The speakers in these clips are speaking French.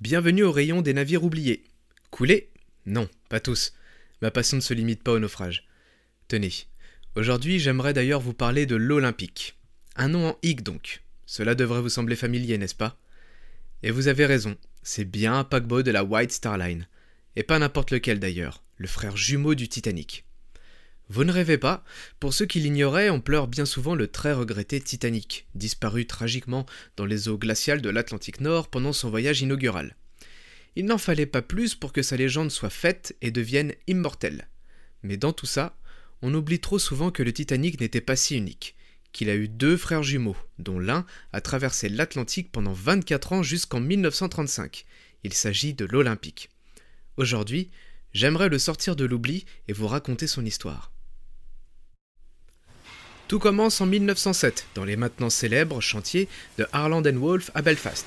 Bienvenue au rayon des navires oubliés. Couler Non, pas tous. Ma passion ne se limite pas au naufrage. Tenez, aujourd'hui j'aimerais d'ailleurs vous parler de l'Olympique. Un nom en hic donc. Cela devrait vous sembler familier, n'est-ce pas? Et vous avez raison, c'est bien un paquebot de la White Star Line. Et pas n'importe lequel d'ailleurs, le frère jumeau du Titanic. Vous ne rêvez pas, pour ceux qui l'ignoraient, on pleure bien souvent le très regretté Titanic, disparu tragiquement dans les eaux glaciales de l'Atlantique Nord pendant son voyage inaugural. Il n'en fallait pas plus pour que sa légende soit faite et devienne immortelle. Mais dans tout ça, on oublie trop souvent que le Titanic n'était pas si unique, qu'il a eu deux frères jumeaux, dont l'un a traversé l'Atlantique pendant 24 ans jusqu'en 1935. Il s'agit de l'Olympique. Aujourd'hui, j'aimerais le sortir de l'oubli et vous raconter son histoire. Tout commence en 1907, dans les maintenant célèbres chantiers de Harland Wolff à Belfast.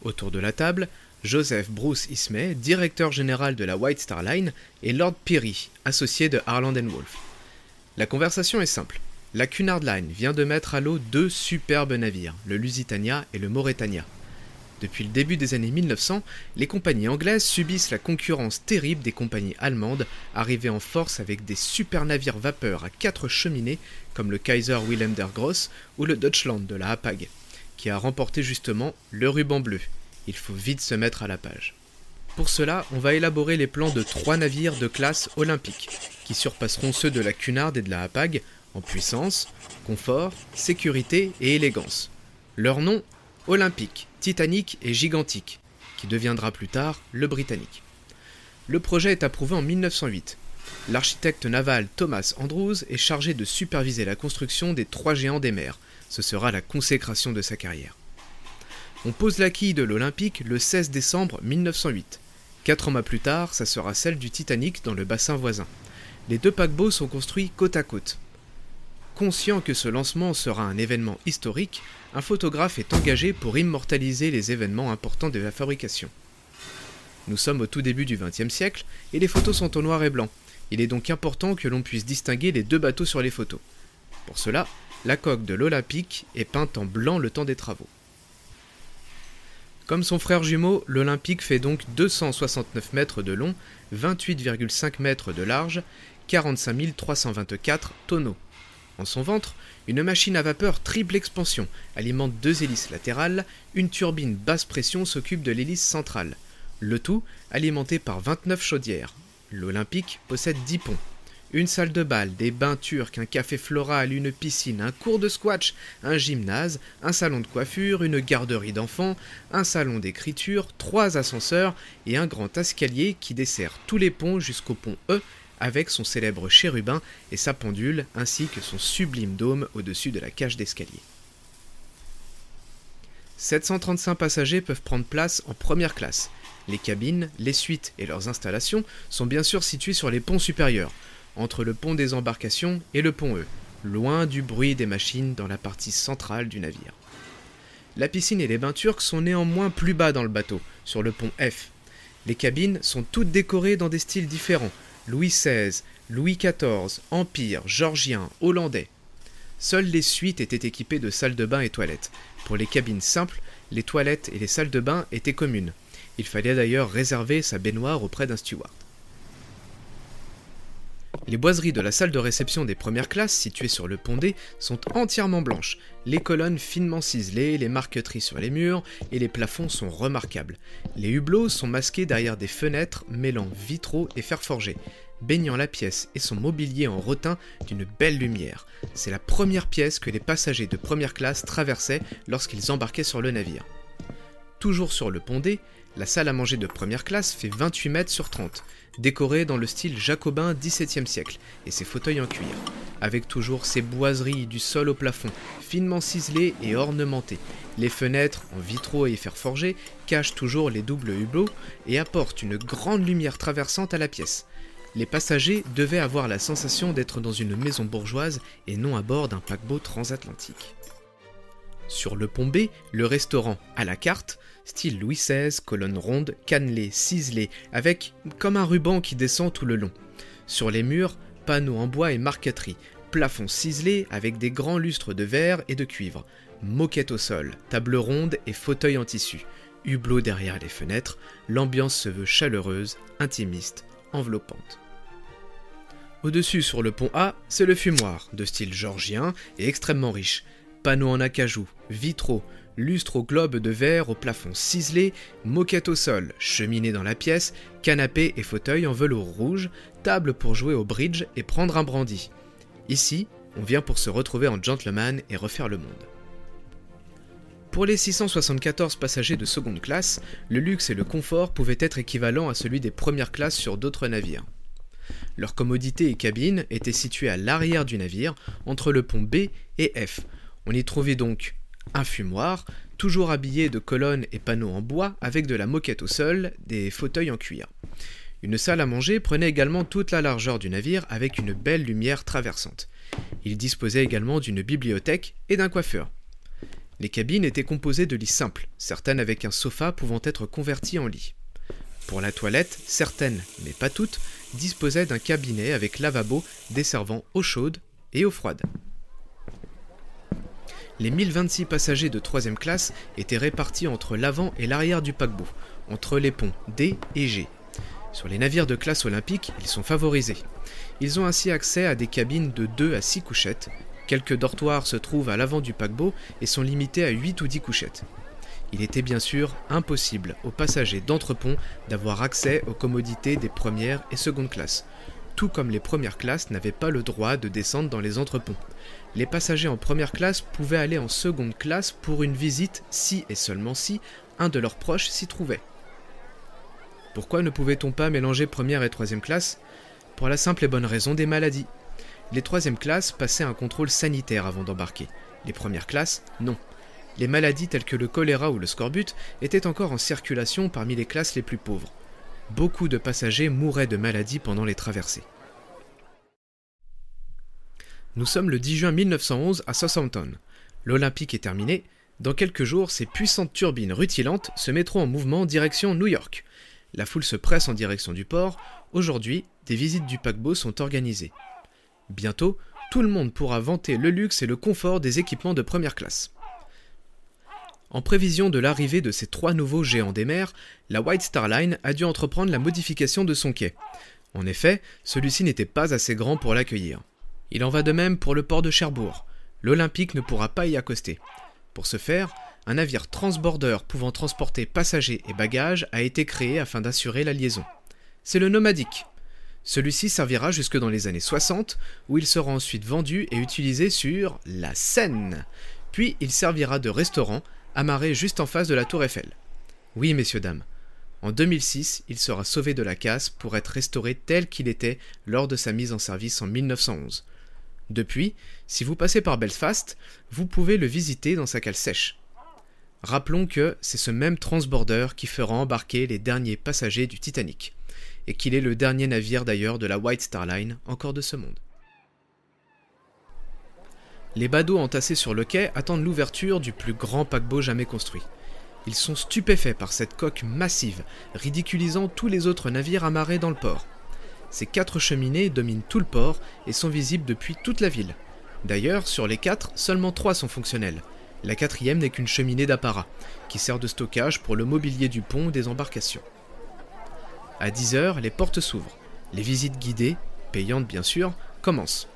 Autour de la table, Joseph Bruce Ismay, directeur général de la White Star Line, et Lord Peary, associé de Harland Wolff. La conversation est simple. La Cunard Line vient de mettre à l'eau deux superbes navires, le Lusitania et le Mauretania. Depuis le début des années 1900, les compagnies anglaises subissent la concurrence terrible des compagnies allemandes, arrivées en force avec des super navires vapeur à quatre cheminées comme le Kaiser Wilhelm der Gross ou le Deutschland de la Hapag, qui a remporté justement le ruban bleu. Il faut vite se mettre à la page. Pour cela, on va élaborer les plans de trois navires de classe olympique, qui surpasseront ceux de la Cunard et de la Hapag en puissance, confort, sécurité et élégance. Leur nom Olympique, Titanic et Gigantique, qui deviendra plus tard le Britannique. Le projet est approuvé en 1908. L'architecte naval Thomas Andrews est chargé de superviser la construction des trois géants des mers. Ce sera la consécration de sa carrière. On pose la quille de l'Olympique le 16 décembre 1908. Quatre mois plus tard, ça sera celle du Titanic dans le bassin voisin. Les deux paquebots sont construits côte à côte. Conscient que ce lancement sera un événement historique, un photographe est engagé pour immortaliser les événements importants de la fabrication. Nous sommes au tout début du XXe siècle et les photos sont au noir et blanc. Il est donc important que l'on puisse distinguer les deux bateaux sur les photos. Pour cela, la coque de l'Olympique est peinte en blanc le temps des travaux. Comme son frère jumeau, l'Olympique fait donc 269 mètres de long, 28,5 mètres de large, 45 324 tonneaux. En son ventre, une machine à vapeur triple expansion alimente deux hélices latérales, une turbine basse pression s'occupe de l'hélice centrale. Le tout alimenté par 29 chaudières. L'Olympique possède 10 ponts. Une salle de bal, des bains turcs, un café floral, une piscine, un cours de squash, un gymnase, un salon de coiffure, une garderie d'enfants, un salon d'écriture, trois ascenseurs et un grand escalier qui dessert tous les ponts jusqu'au pont E avec son célèbre chérubin et sa pendule, ainsi que son sublime dôme au-dessus de la cage d'escalier. 735 passagers peuvent prendre place en première classe. Les cabines, les suites et leurs installations sont bien sûr situées sur les ponts supérieurs, entre le pont des embarcations et le pont E, loin du bruit des machines dans la partie centrale du navire. La piscine et les bains turcs sont néanmoins plus bas dans le bateau, sur le pont F. Les cabines sont toutes décorées dans des styles différents, Louis XVI, Louis XIV, Empire, Georgien, Hollandais. Seules les suites étaient équipées de salles de bain et toilettes. Pour les cabines simples, les toilettes et les salles de bain étaient communes. Il fallait d'ailleurs réserver sa baignoire auprès d'un steward. Les boiseries de la salle de réception des premières classes, situées sur le pont D, sont entièrement blanches. Les colonnes finement ciselées, les marqueteries sur les murs et les plafonds sont remarquables. Les hublots sont masqués derrière des fenêtres mêlant vitraux et fer forgé, baignant la pièce et son mobilier en rotin d'une belle lumière. C'est la première pièce que les passagers de première classe traversaient lorsqu'ils embarquaient sur le navire. Toujours sur le pont D, la salle à manger de première classe fait 28 mètres sur 30, décorée dans le style jacobin XVIIe siècle, et ses fauteuils en cuir, avec toujours ses boiseries du sol au plafond, finement ciselées et ornementées. Les fenêtres, en vitraux et fer forgé, cachent toujours les doubles hublots et apportent une grande lumière traversante à la pièce. Les passagers devaient avoir la sensation d'être dans une maison bourgeoise et non à bord d'un paquebot transatlantique. Sur le pont B, le restaurant à la carte, style Louis XVI, colonne ronde, cannelée, ciselée, avec comme un ruban qui descend tout le long. Sur les murs, panneaux en bois et marqueterie, plafond ciselé avec des grands lustres de verre et de cuivre, moquette au sol, table ronde et fauteuil en tissu, hublots derrière les fenêtres, l'ambiance se veut chaleureuse, intimiste, enveloppante. Au-dessus, sur le pont A, c'est le fumoir, de style georgien et extrêmement riche. Panneaux en acajou, vitraux, lustres au globe de verre au plafond ciselé, moquette au sol, cheminée dans la pièce, canapé et fauteuil en velours rouge, table pour jouer au bridge et prendre un brandy. Ici, on vient pour se retrouver en gentleman et refaire le monde. Pour les 674 passagers de seconde classe, le luxe et le confort pouvaient être équivalents à celui des premières classes sur d'autres navires. Leur commodité et cabine étaient situées à l'arrière du navire, entre le pont B et F. On y trouvait donc un fumoir, toujours habillé de colonnes et panneaux en bois avec de la moquette au sol, des fauteuils en cuir. Une salle à manger prenait également toute la largeur du navire avec une belle lumière traversante. Il disposait également d'une bibliothèque et d'un coiffeur. Les cabines étaient composées de lits simples, certaines avec un sofa pouvant être converti en lit. Pour la toilette, certaines, mais pas toutes, disposaient d'un cabinet avec lavabo desservant eau chaude et eau froide. Les 1026 passagers de 3 classe étaient répartis entre l'avant et l'arrière du paquebot, entre les ponts D et G. Sur les navires de classe olympique, ils sont favorisés. Ils ont ainsi accès à des cabines de 2 à 6 couchettes. Quelques dortoirs se trouvent à l'avant du paquebot et sont limités à 8 ou 10 couchettes. Il était bien sûr impossible aux passagers d'entrepont d'avoir accès aux commodités des premières et secondes classes, tout comme les premières classes n'avaient pas le droit de descendre dans les entreponts les passagers en première classe pouvaient aller en seconde classe pour une visite si et seulement si un de leurs proches s'y trouvait. Pourquoi ne pouvait-on pas mélanger première et troisième classe? Pour la simple et bonne raison des maladies. Les troisièmes classes passaient un contrôle sanitaire avant d'embarquer. Les premières classes, non. Les maladies telles que le choléra ou le scorbut étaient encore en circulation parmi les classes les plus pauvres. Beaucoup de passagers mouraient de maladies pendant les traversées. Nous sommes le 10 juin 1911 à Southampton. L'Olympique est terminé. Dans quelques jours, ces puissantes turbines rutilantes se mettront en mouvement en direction New York. La foule se presse en direction du port. Aujourd'hui, des visites du paquebot sont organisées. Bientôt, tout le monde pourra vanter le luxe et le confort des équipements de première classe. En prévision de l'arrivée de ces trois nouveaux géants des mers, la White Star Line a dû entreprendre la modification de son quai. En effet, celui-ci n'était pas assez grand pour l'accueillir. Il en va de même pour le port de Cherbourg. L'Olympique ne pourra pas y accoster. Pour ce faire, un navire transborder pouvant transporter passagers et bagages a été créé afin d'assurer la liaison. C'est le Nomadique. Celui-ci servira jusque dans les années 60, où il sera ensuite vendu et utilisé sur la Seine. Puis il servira de restaurant, amarré juste en face de la tour Eiffel. Oui, messieurs, dames. En 2006, il sera sauvé de la casse pour être restauré tel qu'il était lors de sa mise en service en 1911. Depuis, si vous passez par Belfast, vous pouvez le visiter dans sa cale sèche. Rappelons que c'est ce même transborder qui fera embarquer les derniers passagers du Titanic, et qu'il est le dernier navire d'ailleurs de la White Star Line encore de ce monde. Les badauds entassés sur le quai attendent l'ouverture du plus grand paquebot jamais construit. Ils sont stupéfaits par cette coque massive, ridiculisant tous les autres navires amarrés dans le port. Ces quatre cheminées dominent tout le port et sont visibles depuis toute la ville. D'ailleurs, sur les quatre, seulement trois sont fonctionnelles. La quatrième n'est qu'une cheminée d'apparat, qui sert de stockage pour le mobilier du pont des embarcations. À 10 heures, les portes s'ouvrent. Les visites guidées, payantes bien sûr, commencent.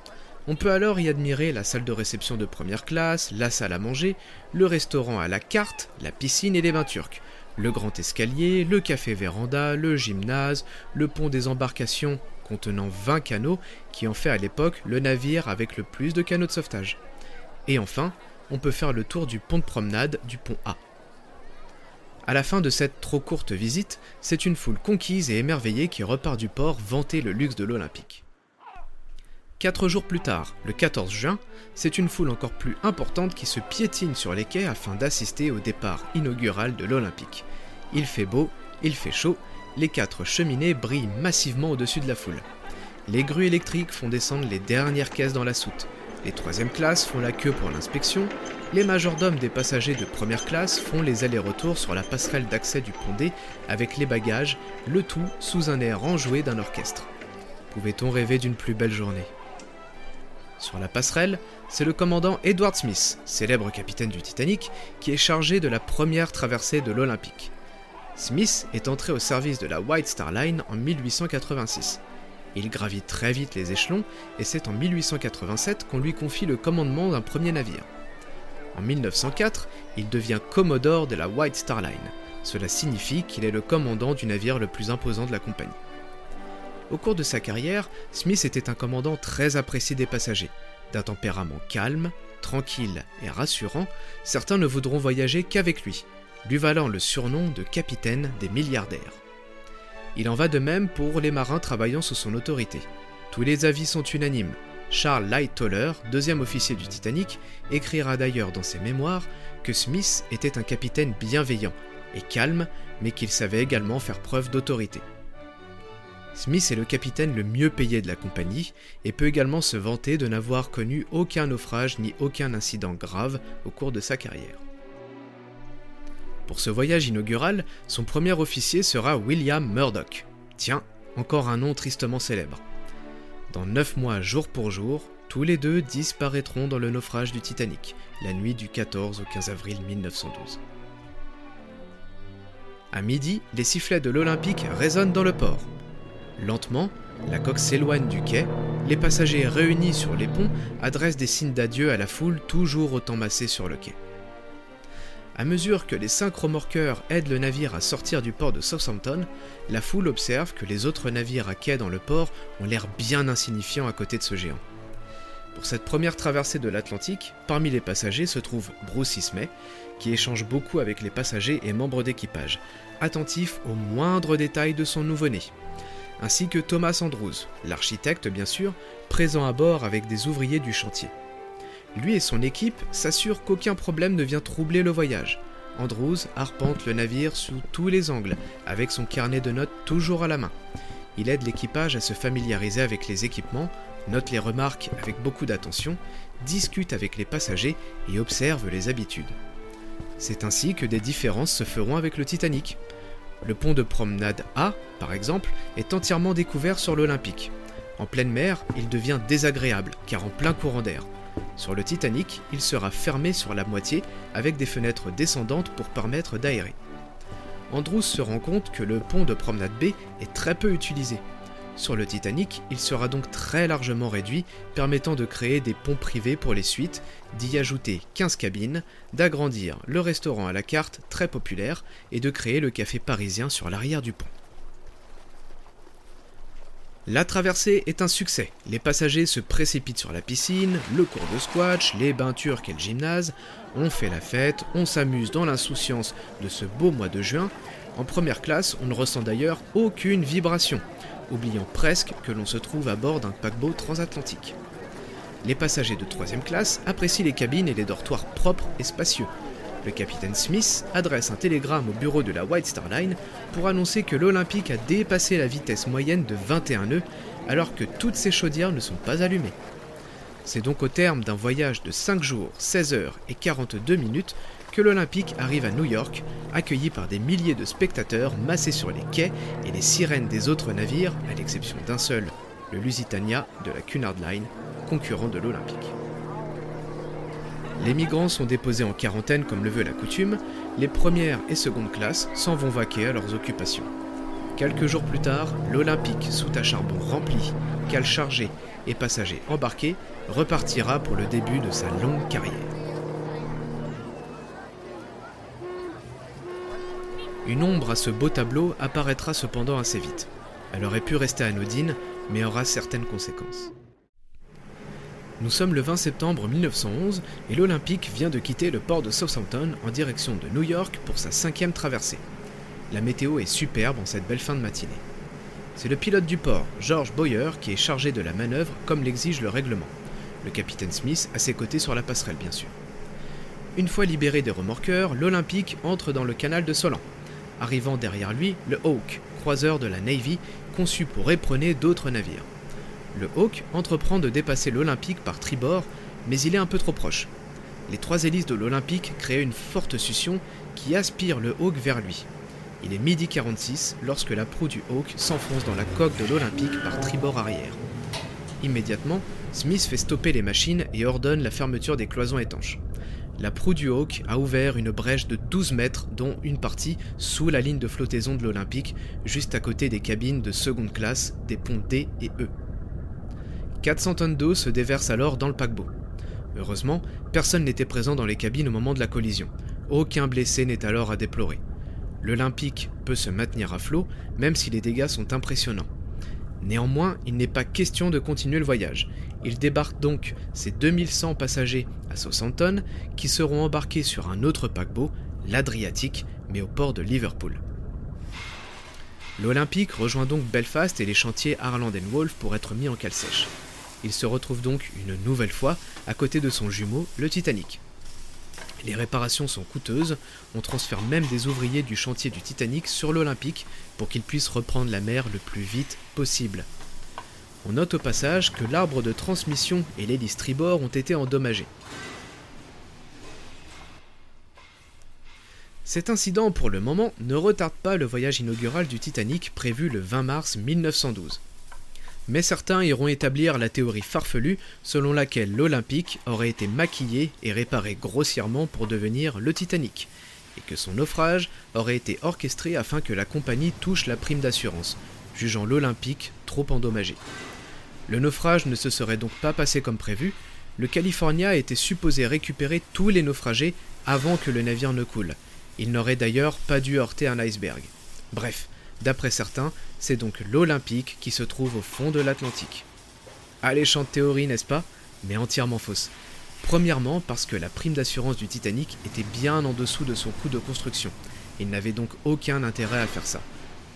On peut alors y admirer la salle de réception de première classe, la salle à manger, le restaurant à la carte, la piscine et les bains turcs, le grand escalier, le café véranda, le gymnase, le pont des embarcations contenant 20 canaux qui en fait à l'époque le navire avec le plus de canaux de sauvetage. Et enfin, on peut faire le tour du pont de promenade du pont A. À la fin de cette trop courte visite, c'est une foule conquise et émerveillée qui repart du port vanter le luxe de l'Olympique. Quatre jours plus tard, le 14 juin, c'est une foule encore plus importante qui se piétine sur les quais afin d'assister au départ inaugural de l'Olympique. Il fait beau, il fait chaud, les quatre cheminées brillent massivement au-dessus de la foule. Les grues électriques font descendre les dernières caisses dans la soute. Les troisième classes font la queue pour l'inspection. Les majordomes des passagers de première classe font les allers-retours sur la passerelle d'accès du pont D avec les bagages, le tout sous un air enjoué d'un orchestre. Pouvait-on rêver d'une plus belle journée? Sur la passerelle, c'est le commandant Edward Smith, célèbre capitaine du Titanic, qui est chargé de la première traversée de l'Olympique. Smith est entré au service de la White Star Line en 1886. Il gravit très vite les échelons et c'est en 1887 qu'on lui confie le commandement d'un premier navire. En 1904, il devient commodore de la White Star Line. Cela signifie qu'il est le commandant du navire le plus imposant de la compagnie. Au cours de sa carrière, Smith était un commandant très apprécié des passagers. D'un tempérament calme, tranquille et rassurant, certains ne voudront voyager qu'avec lui, lui valant le surnom de capitaine des milliardaires. Il en va de même pour les marins travaillant sous son autorité. Tous les avis sont unanimes. Charles Lightoller, deuxième officier du Titanic, écrira d'ailleurs dans ses mémoires que Smith était un capitaine bienveillant et calme, mais qu'il savait également faire preuve d'autorité. Smith est le capitaine le mieux payé de la compagnie et peut également se vanter de n'avoir connu aucun naufrage ni aucun incident grave au cours de sa carrière. Pour ce voyage inaugural, son premier officier sera William Murdoch. Tiens, encore un nom tristement célèbre. Dans 9 mois jour pour jour, tous les deux disparaîtront dans le naufrage du Titanic, la nuit du 14 au 15 avril 1912. À midi, les sifflets de l'Olympique résonnent dans le port. Lentement, la coque s'éloigne du quai, les passagers réunis sur les ponts adressent des signes d'adieu à la foule toujours autant massée sur le quai. À mesure que les cinq remorqueurs aident le navire à sortir du port de Southampton, la foule observe que les autres navires à quai dans le port ont l'air bien insignifiants à côté de ce géant. Pour cette première traversée de l'Atlantique, parmi les passagers se trouve Bruce Ismay, qui échange beaucoup avec les passagers et membres d'équipage, attentif aux moindres détails de son nouveau-né, ainsi que Thomas Andrews, l'architecte bien sûr, présent à bord avec des ouvriers du chantier. Lui et son équipe s'assurent qu'aucun problème ne vient troubler le voyage. Andrews arpente le navire sous tous les angles, avec son carnet de notes toujours à la main. Il aide l'équipage à se familiariser avec les équipements, note les remarques avec beaucoup d'attention, discute avec les passagers et observe les habitudes. C'est ainsi que des différences se feront avec le Titanic. Le pont de promenade A, par exemple, est entièrement découvert sur l'Olympique. En pleine mer, il devient désagréable, car en plein courant d'air. Sur le Titanic, il sera fermé sur la moitié avec des fenêtres descendantes pour permettre d'aérer. Andrews se rend compte que le pont de Promenade B est très peu utilisé. Sur le Titanic, il sera donc très largement réduit, permettant de créer des ponts privés pour les suites, d'y ajouter 15 cabines, d'agrandir le restaurant à la carte très populaire et de créer le café parisien sur l'arrière du pont. La traversée est un succès. Les passagers se précipitent sur la piscine, le cours de squash, les bains turcs et le gymnase. On fait la fête, on s'amuse dans l'insouciance de ce beau mois de juin. En première classe, on ne ressent d'ailleurs aucune vibration, oubliant presque que l'on se trouve à bord d'un paquebot transatlantique. Les passagers de troisième classe apprécient les cabines et les dortoirs propres et spacieux, le capitaine Smith adresse un télégramme au bureau de la White Star Line pour annoncer que l'Olympique a dépassé la vitesse moyenne de 21 nœuds alors que toutes ses chaudières ne sont pas allumées. C'est donc au terme d'un voyage de 5 jours, 16 heures et 42 minutes que l'Olympique arrive à New York, accueilli par des milliers de spectateurs massés sur les quais et les sirènes des autres navires, à l'exception d'un seul, le Lusitania de la Cunard Line, concurrent de l'Olympique. Les migrants sont déposés en quarantaine comme le veut la coutume, les premières et secondes classes s'en vont vaquer à leurs occupations. Quelques jours plus tard, l'Olympique, sous à charbon rempli, cale chargé et passagers embarqués, repartira pour le début de sa longue carrière. Une ombre à ce beau tableau apparaîtra cependant assez vite. Elle aurait pu rester anodine, mais aura certaines conséquences. Nous sommes le 20 septembre 1911 et l'Olympique vient de quitter le port de Southampton en direction de New York pour sa cinquième traversée. La météo est superbe en cette belle fin de matinée. C'est le pilote du port, George Boyer, qui est chargé de la manœuvre comme l'exige le règlement. Le capitaine Smith à ses côtés sur la passerelle, bien sûr. Une fois libéré des remorqueurs, l'Olympique entre dans le canal de Solan. Arrivant derrière lui, le Hawk, croiseur de la Navy, conçu pour éperonner d'autres navires. Le Hawk entreprend de dépasser l'Olympique par tribord, mais il est un peu trop proche. Les trois hélices de l'Olympique créent une forte succion qui aspire le Hawk vers lui. Il est midi 46 lorsque la proue du Hawk s'enfonce dans la coque de l'Olympique par tribord arrière. Immédiatement, Smith fait stopper les machines et ordonne la fermeture des cloisons étanches. la proue du Hawk a ouvert une brèche de 12 mètres, dont une partie sous la ligne de flottaison de l'Olympique, juste à côté des cabines de seconde classe des ponts D et E. 400 tonnes d'eau se déversent alors dans le paquebot. Heureusement, personne n'était présent dans les cabines au moment de la collision. Aucun blessé n'est alors à déplorer. L'Olympique peut se maintenir à flot, même si les dégâts sont impressionnants. Néanmoins, il n'est pas question de continuer le voyage. Il débarque donc ses 2100 passagers à 60 tonnes qui seront embarqués sur un autre paquebot, l'Adriatique, mais au port de Liverpool. L'Olympique rejoint donc Belfast et les chantiers Harland Wolff pour être mis en cale sèche. Il se retrouve donc une nouvelle fois à côté de son jumeau, le Titanic. Les réparations sont coûteuses, on transfère même des ouvriers du chantier du Titanic sur l'Olympique pour qu'ils puissent reprendre la mer le plus vite possible. On note au passage que l'arbre de transmission et l'hélice tribord ont été endommagés. Cet incident, pour le moment, ne retarde pas le voyage inaugural du Titanic prévu le 20 mars 1912 mais certains iront établir la théorie farfelue selon laquelle l'Olympique aurait été maquillé et réparé grossièrement pour devenir le Titanic, et que son naufrage aurait été orchestré afin que la compagnie touche la prime d'assurance, jugeant l'Olympique trop endommagé. Le naufrage ne se serait donc pas passé comme prévu, le California était supposé récupérer tous les naufragés avant que le navire ne coule. Il n'aurait d'ailleurs pas dû heurter un iceberg. Bref, D'après certains, c'est donc l'Olympique qui se trouve au fond de l'Atlantique. Alléchante théorie, n'est-ce pas? Mais entièrement fausse. Premièrement parce que la prime d'assurance du Titanic était bien en dessous de son coût de construction. Il n'avait donc aucun intérêt à faire ça.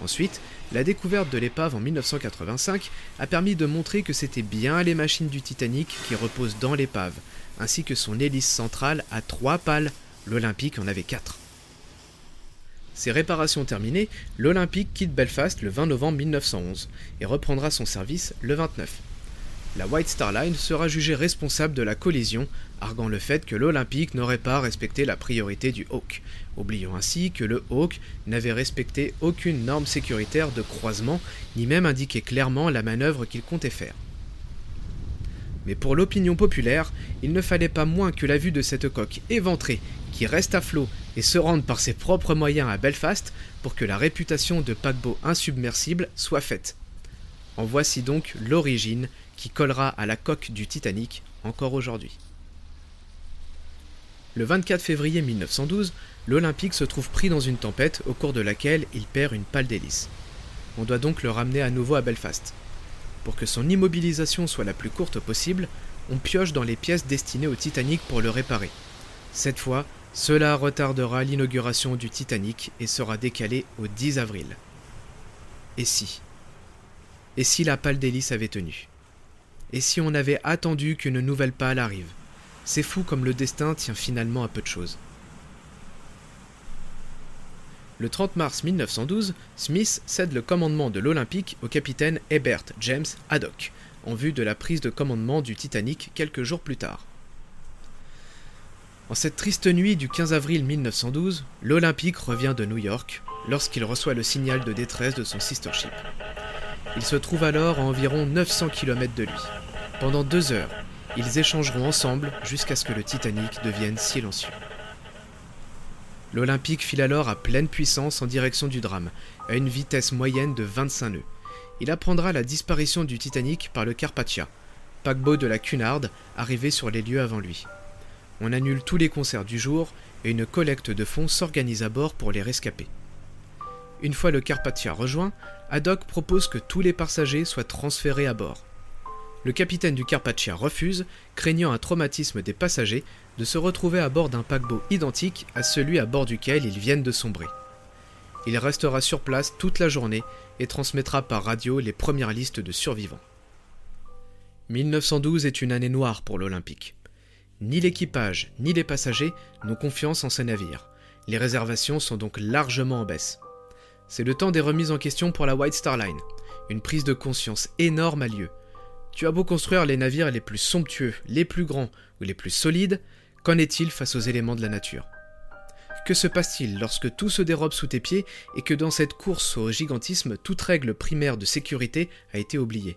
Ensuite, la découverte de l'épave en 1985 a permis de montrer que c'était bien les machines du Titanic qui reposent dans l'épave, ainsi que son hélice centrale à trois pales. L'Olympique en avait quatre. Ses réparations terminées, l'Olympique quitte Belfast le 20 novembre 1911 et reprendra son service le 29. La White Star Line sera jugée responsable de la collision, arguant le fait que l'Olympique n'aurait pas respecté la priorité du Hawk, oubliant ainsi que le Hawk n'avait respecté aucune norme sécuritaire de croisement, ni même indiqué clairement la manœuvre qu'il comptait faire. Mais pour l'opinion populaire, il ne fallait pas moins que la vue de cette coque éventrée qui reste à flot et se rende par ses propres moyens à Belfast pour que la réputation de paquebot insubmersible soit faite. En voici donc l'origine qui collera à la coque du Titanic encore aujourd'hui. Le 24 février 1912, l'Olympique se trouve pris dans une tempête au cours de laquelle il perd une pale d'hélice. On doit donc le ramener à nouveau à Belfast. Pour que son immobilisation soit la plus courte possible, on pioche dans les pièces destinées au Titanic pour le réparer. Cette fois, cela retardera l'inauguration du Titanic et sera décalé au 10 avril. Et si? Et si la pale d'hélice avait tenu? Et si on avait attendu qu'une nouvelle pale arrive? C'est fou comme le destin tient finalement à peu de choses. Le 30 mars 1912, Smith cède le commandement de l'Olympique au capitaine Hebert James Haddock, en vue de la prise de commandement du Titanic quelques jours plus tard. En cette triste nuit du 15 avril 1912, l'Olympique revient de New York lorsqu'il reçoit le signal de détresse de son sister ship. Il se trouve alors à environ 900 km de lui. Pendant deux heures, ils échangeront ensemble jusqu'à ce que le Titanic devienne silencieux. L'Olympique file alors à pleine puissance en direction du drame, à une vitesse moyenne de 25 nœuds. Il apprendra la disparition du Titanic par le Carpathia, paquebot de la Cunard arrivé sur les lieux avant lui on annule tous les concerts du jour et une collecte de fonds s'organise à bord pour les rescapés. Une fois le Carpathia rejoint, Haddock propose que tous les passagers soient transférés à bord. Le capitaine du Carpathia refuse, craignant un traumatisme des passagers de se retrouver à bord d'un paquebot identique à celui à bord duquel ils viennent de sombrer. Il restera sur place toute la journée et transmettra par radio les premières listes de survivants. 1912 est une année noire pour l'Olympique. Ni l'équipage, ni les passagers n'ont confiance en ces navires. Les réservations sont donc largement en baisse. C'est le temps des remises en question pour la White Star Line. Une prise de conscience énorme a lieu. Tu as beau construire les navires les plus somptueux, les plus grands ou les plus solides, qu'en est-il face aux éléments de la nature? Que se passe-t-il lorsque tout se dérobe sous tes pieds et que dans cette course au gigantisme, toute règle primaire de sécurité a été oubliée?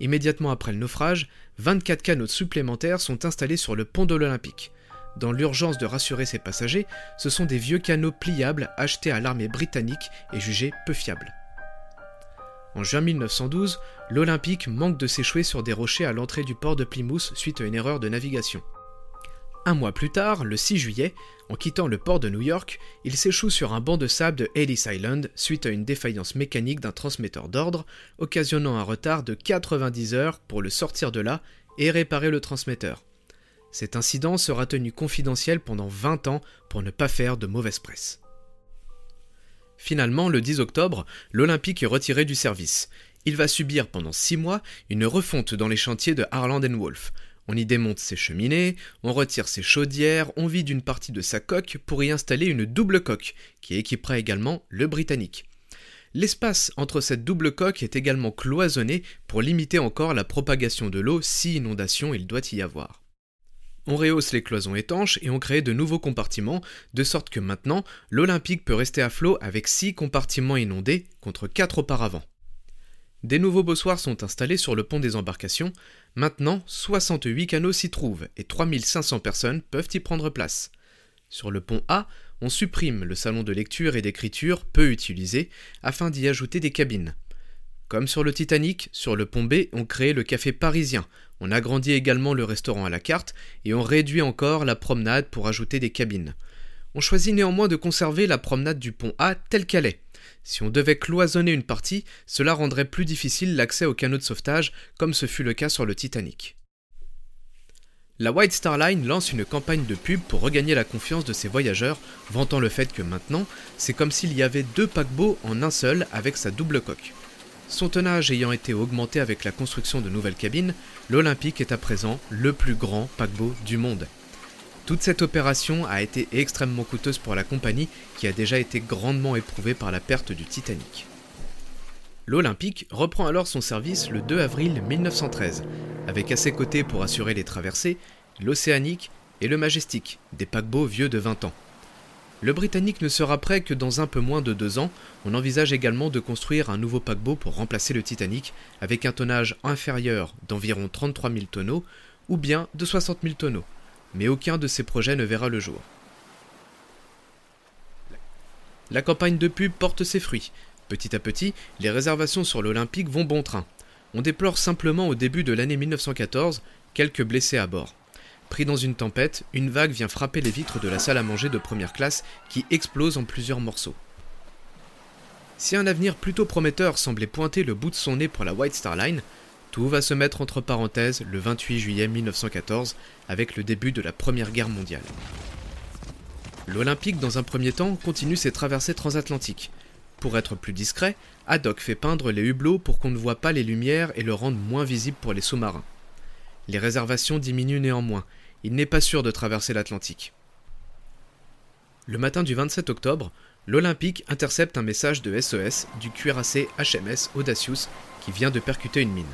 Immédiatement après le naufrage, 24 canaux supplémentaires sont installés sur le pont de l'Olympique. Dans l'urgence de rassurer ses passagers, ce sont des vieux canaux pliables achetés à l'armée britannique et jugés peu fiables. En juin 1912, l'Olympique manque de s'échouer sur des rochers à l'entrée du port de Plymouth suite à une erreur de navigation. Un mois plus tard, le 6 juillet, en quittant le port de New York, il s'échoue sur un banc de sable de Ellis Island suite à une défaillance mécanique d'un transmetteur d'ordre, occasionnant un retard de 90 heures pour le sortir de là et réparer le transmetteur. Cet incident sera tenu confidentiel pendant 20 ans pour ne pas faire de mauvaise presse. Finalement, le 10 octobre, l'Olympique est retiré du service. Il va subir pendant 6 mois une refonte dans les chantiers de Harland Wolff. On y démonte ses cheminées, on retire ses chaudières, on vide une partie de sa coque pour y installer une double coque, qui équipera également le Britannique. L'espace entre cette double coque est également cloisonné pour limiter encore la propagation de l'eau si inondation il doit y avoir. On rehausse les cloisons étanches et on crée de nouveaux compartiments, de sorte que maintenant, l'Olympique peut rester à flot avec 6 compartiments inondés contre 4 auparavant. Des nouveaux bossoirs sont installés sur le pont des embarcations. Maintenant, 68 canaux s'y trouvent et 3500 personnes peuvent y prendre place. Sur le pont A, on supprime le salon de lecture et d'écriture peu utilisé afin d'y ajouter des cabines. Comme sur le Titanic, sur le pont B, on crée le café parisien, on agrandit également le restaurant à la carte et on réduit encore la promenade pour ajouter des cabines. On choisit néanmoins de conserver la promenade du pont A telle qu'elle est. Si on devait cloisonner une partie, cela rendrait plus difficile l'accès aux canaux de sauvetage, comme ce fut le cas sur le Titanic. La White Star Line lance une campagne de pub pour regagner la confiance de ses voyageurs, vantant le fait que maintenant, c'est comme s'il y avait deux paquebots en un seul avec sa double coque. Son tonnage ayant été augmenté avec la construction de nouvelles cabines, l'Olympique est à présent le plus grand paquebot du monde. Toute cette opération a été extrêmement coûteuse pour la compagnie qui a déjà été grandement éprouvée par la perte du Titanic. L'Olympique reprend alors son service le 2 avril 1913, avec à ses côtés pour assurer les traversées l'Océanique et le Majestic, des paquebots vieux de 20 ans. Le Britannique ne sera prêt que dans un peu moins de deux ans. On envisage également de construire un nouveau paquebot pour remplacer le Titanic, avec un tonnage inférieur d'environ 33 000 tonneaux, ou bien de 60 000 tonneaux. Mais aucun de ces projets ne verra le jour. La campagne de pub porte ses fruits. Petit à petit, les réservations sur l'Olympique vont bon train. On déplore simplement au début de l'année 1914 quelques blessés à bord. Pris dans une tempête, une vague vient frapper les vitres de la salle à manger de première classe qui explose en plusieurs morceaux. Si un avenir plutôt prometteur semblait pointer le bout de son nez pour la White Star Line, tout va se mettre entre parenthèses le 28 juillet 1914 avec le début de la Première Guerre mondiale. L'Olympique, dans un premier temps, continue ses traversées transatlantiques. Pour être plus discret, Haddock fait peindre les hublots pour qu'on ne voit pas les lumières et le rende moins visible pour les sous-marins. Les réservations diminuent néanmoins. Il n'est pas sûr de traverser l'Atlantique. Le matin du 27 octobre, l'Olympique intercepte un message de SES du cuirassé HMS Audacious qui vient de percuter une mine.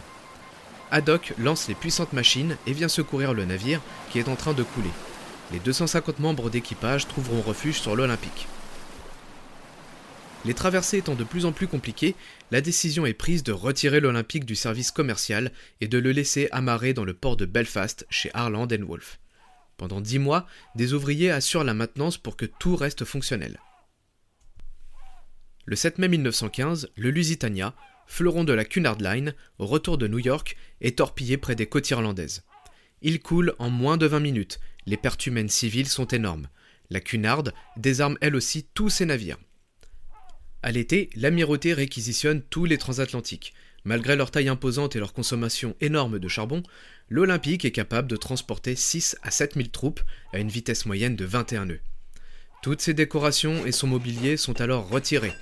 Haddock lance les puissantes machines et vient secourir le navire qui est en train de couler. Les 250 membres d'équipage trouveront refuge sur l'Olympique. Les traversées étant de plus en plus compliquées, la décision est prise de retirer l'Olympique du service commercial et de le laisser amarrer dans le port de Belfast chez Harland Wolff. Pendant dix mois, des ouvriers assurent la maintenance pour que tout reste fonctionnel. Le 7 mai 1915, le Lusitania, fleuron de la Cunard Line, au retour de New York, est torpillé près des côtes irlandaises. Il coule en moins de 20 minutes. Les pertes humaines civiles sont énormes. La Cunard désarme elle aussi tous ses navires. À l'été, l'amirauté réquisitionne tous les transatlantiques. Malgré leur taille imposante et leur consommation énorme de charbon, l'Olympique est capable de transporter 6 à 7 000 troupes à une vitesse moyenne de 21 nœuds. Toutes ces décorations et son mobilier sont alors retirés.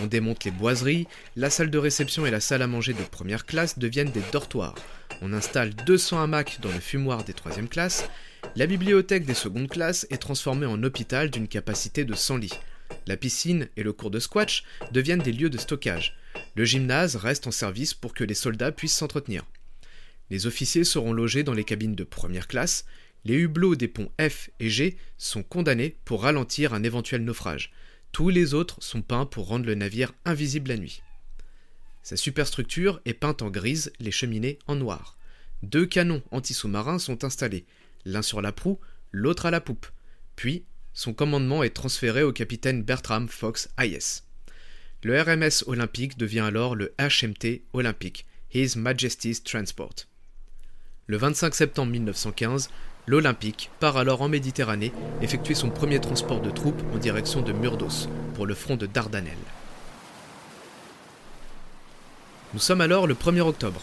On démonte les boiseries, la salle de réception et la salle à manger de première classe deviennent des dortoirs. On installe 200 hamacs dans le fumoir des troisième classes. La bibliothèque des secondes classes est transformée en hôpital d'une capacité de 100 lits. La piscine et le cours de squash deviennent des lieux de stockage. Le gymnase reste en service pour que les soldats puissent s'entretenir. Les officiers seront logés dans les cabines de première classe. Les hublots des ponts F et G sont condamnés pour ralentir un éventuel naufrage. Tous les autres sont peints pour rendre le navire invisible la nuit. Sa superstructure est peinte en grise, les cheminées en noir. Deux canons anti-sous-marins sont installés, l'un sur la proue, l'autre à la poupe. Puis, son commandement est transféré au capitaine Bertram Fox Hayes. Le RMS Olympique devient alors le HMT Olympique, His Majesty's Transport. Le 25 septembre 1915, l'Olympique part alors en Méditerranée effectuer son premier transport de troupes en direction de Murdos pour le front de Dardanelles. Nous sommes alors le 1er octobre.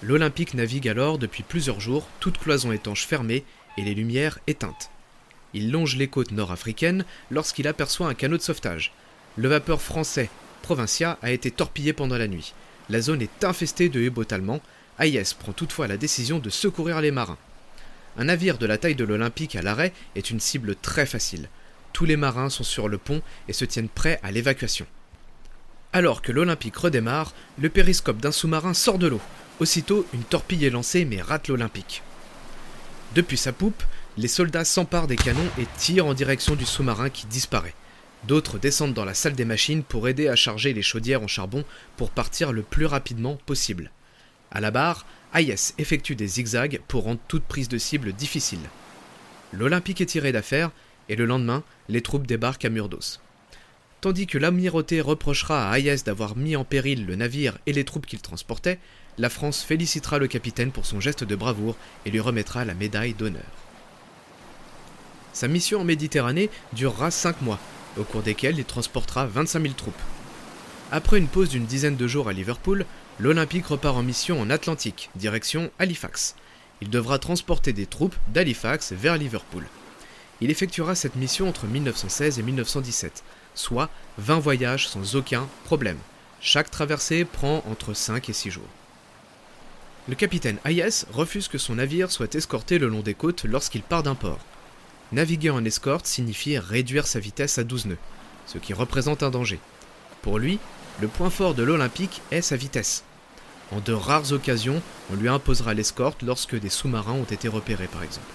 L'Olympique navigue alors depuis plusieurs jours, toute cloison étanche fermée et les lumières éteintes. Il longe les côtes nord-africaines lorsqu'il aperçoit un canot de sauvetage. Le vapeur français Provincia a été torpillé pendant la nuit. La zone est infestée de U-boats allemands. Hayes prend toutefois la décision de secourir les marins. Un navire de la taille de l'Olympique à l'arrêt est une cible très facile. Tous les marins sont sur le pont et se tiennent prêts à l'évacuation. Alors que l'Olympique redémarre, le périscope d'un sous-marin sort de l'eau. Aussitôt, une torpille est lancée mais rate l'Olympique. Depuis sa poupe, les soldats s'emparent des canons et tirent en direction du sous-marin qui disparaît. D'autres descendent dans la salle des machines pour aider à charger les chaudières en charbon pour partir le plus rapidement possible. À la barre, Hayes effectue des zigzags pour rendre toute prise de cible difficile. L'Olympique est tiré d'affaire et le lendemain, les troupes débarquent à Murdos. Tandis que l'amirauté reprochera à Hayes d'avoir mis en péril le navire et les troupes qu'il transportait, la France félicitera le capitaine pour son geste de bravoure et lui remettra la médaille d'honneur. Sa mission en Méditerranée durera 5 mois, au cours desquels il transportera 25 000 troupes. Après une pause d'une dizaine de jours à Liverpool, l'Olympique repart en mission en Atlantique, direction Halifax. Il devra transporter des troupes d'Halifax vers Liverpool. Il effectuera cette mission entre 1916 et 1917, soit 20 voyages sans aucun problème. Chaque traversée prend entre 5 et 6 jours. Le capitaine Hayes refuse que son navire soit escorté le long des côtes lorsqu'il part d'un port. Naviguer en escorte signifie réduire sa vitesse à 12 nœuds, ce qui représente un danger. Pour lui, le point fort de l'Olympique est sa vitesse. En de rares occasions, on lui imposera l'escorte lorsque des sous-marins ont été repérés par exemple.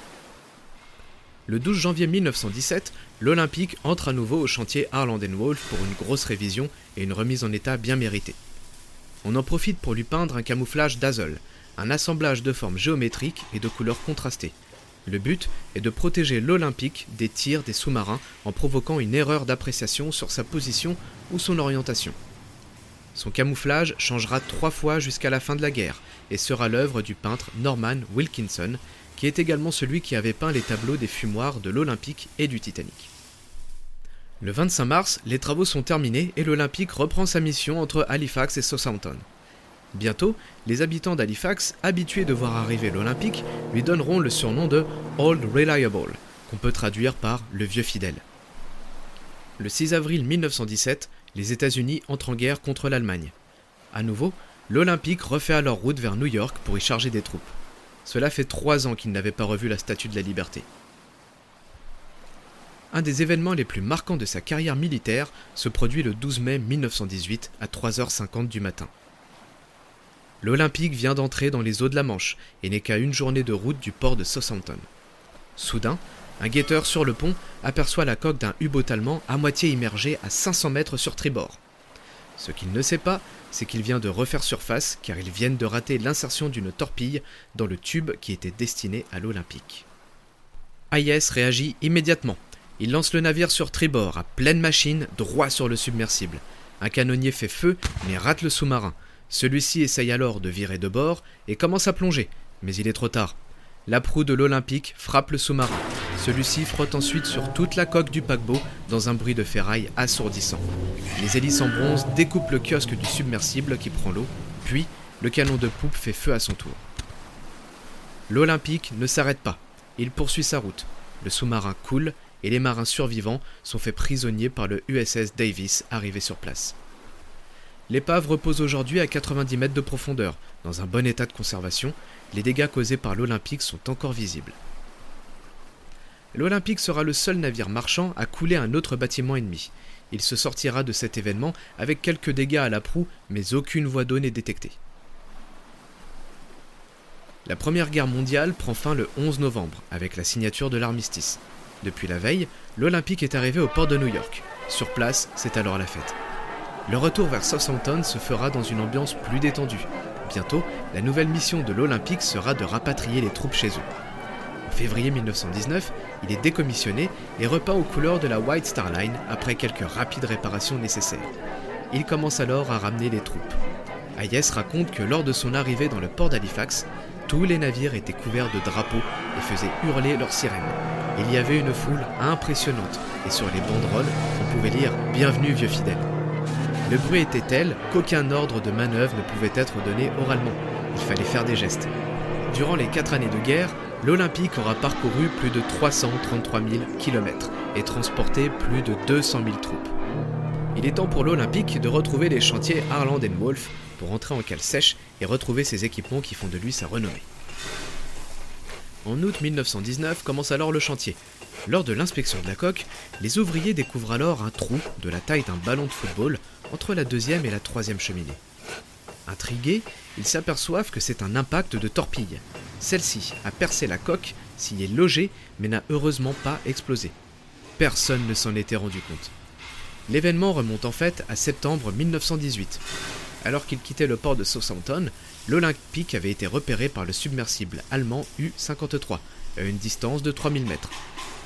Le 12 janvier 1917, l'Olympique entre à nouveau au chantier Harland Wolff pour une grosse révision et une remise en état bien méritée. On en profite pour lui peindre un camouflage d'azole, un assemblage de formes géométriques et de couleurs contrastées. Le but est de protéger l'Olympique des tirs des sous-marins en provoquant une erreur d'appréciation sur sa position ou son orientation. Son camouflage changera trois fois jusqu'à la fin de la guerre et sera l'œuvre du peintre Norman Wilkinson, qui est également celui qui avait peint les tableaux des fumoirs de l'Olympique et du Titanic. Le 25 mars, les travaux sont terminés et l'Olympique reprend sa mission entre Halifax et Southampton. Bientôt, les habitants d'Halifax, habitués de voir arriver l'Olympique, lui donneront le surnom de Old Reliable, qu'on peut traduire par le vieux fidèle. Le 6 avril 1917, les États-Unis entrent en guerre contre l'Allemagne. À nouveau, l'Olympique refait alors route vers New York pour y charger des troupes. Cela fait trois ans qu'il n'avait pas revu la Statue de la Liberté. Un des événements les plus marquants de sa carrière militaire se produit le 12 mai 1918 à 3h50 du matin. L'Olympique vient d'entrer dans les eaux de la Manche et n'est qu'à une journée de route du port de Southampton. Soudain, un guetteur sur le pont aperçoit la coque d'un U-boat allemand à moitié immergé à 500 mètres sur tribord. Ce qu'il ne sait pas, c'est qu'il vient de refaire surface car ils viennent de rater l'insertion d'une torpille dans le tube qui était destiné à l'Olympique. Hayes réagit immédiatement. Il lance le navire sur tribord à pleine machine droit sur le submersible. Un canonnier fait feu mais rate le sous-marin. Celui-ci essaye alors de virer de bord et commence à plonger, mais il est trop tard. La proue de l'Olympique frappe le sous-marin. Celui-ci frotte ensuite sur toute la coque du paquebot dans un bruit de ferraille assourdissant. Les hélices en bronze découpent le kiosque du submersible qui prend l'eau, puis le canon de poupe fait feu à son tour. L'Olympique ne s'arrête pas. Il poursuit sa route. Le sous-marin coule et les marins survivants sont faits prisonniers par le USS Davis arrivé sur place. L'épave repose aujourd'hui à 90 mètres de profondeur, dans un bon état de conservation. Les dégâts causés par l'Olympique sont encore visibles. L'Olympique sera le seul navire marchand à couler un autre bâtiment ennemi. Il se sortira de cet événement avec quelques dégâts à la proue, mais aucune voie d'eau n'est détectée. La Première Guerre mondiale prend fin le 11 novembre avec la signature de l'armistice. Depuis la veille, l'Olympique est arrivé au port de New York. Sur place, c'est alors la fête. le retour vers Southampton se fera dans une ambiance plus détendue. Bientôt, la nouvelle mission de l'Olympique sera de rapatrier les troupes chez eux. En février 1919, il est décommissionné et repeint aux couleurs de la White Star Line après quelques rapides réparations nécessaires. Il commence alors à ramener les troupes. Hayes raconte que lors de son arrivée dans le port d'Halifax, tous les navires étaient couverts de drapeaux et faisaient hurler leurs sirènes. Il y avait une foule impressionnante et sur les banderoles, on pouvait lire Bienvenue vieux fidèle. Le bruit était tel qu'aucun ordre de manœuvre ne pouvait être donné oralement. Il fallait faire des gestes. Durant les quatre années de guerre, l'Olympique aura parcouru plus de 333 000 km et transporté plus de 200 000 troupes. Il est temps pour l'Olympique de retrouver les chantiers Harland Wolff pour entrer en cale sèche et retrouver ses équipements qui font de lui sa renommée. En août 1919 commence alors le chantier. Lors de l'inspection de la coque, les ouvriers découvrent alors un trou de la taille d'un ballon de football entre la deuxième et la troisième cheminée. Intrigués, ils s'aperçoivent que c'est un impact de torpille. Celle-ci a percé la coque, s'y est logée, mais n'a heureusement pas explosé. Personne ne s'en était rendu compte. L'événement remonte en fait à septembre 1918. Alors qu'il quittait le port de Southampton, l'Olympique avait été repéré par le submersible allemand U-53, à une distance de 3000 mètres.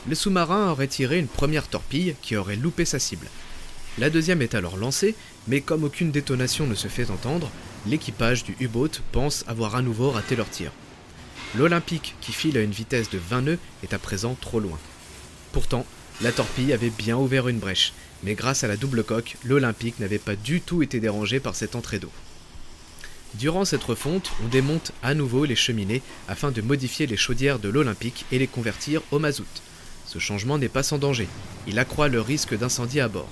Le sous-marin aurait tiré une première torpille qui aurait loupé sa cible. La deuxième est alors lancée, mais comme aucune détonation ne se fait entendre, l'équipage du U-boat pense avoir à nouveau raté leur tir. L'Olympique, qui file à une vitesse de 20 nœuds, est à présent trop loin. Pourtant, la torpille avait bien ouvert une brèche, mais grâce à la double coque, l'Olympique n'avait pas du tout été dérangé par cette entrée d'eau. Durant cette refonte, on démonte à nouveau les cheminées afin de modifier les chaudières de l'Olympique et les convertir au mazout. Ce changement n'est pas sans danger, il accroît le risque d'incendie à bord.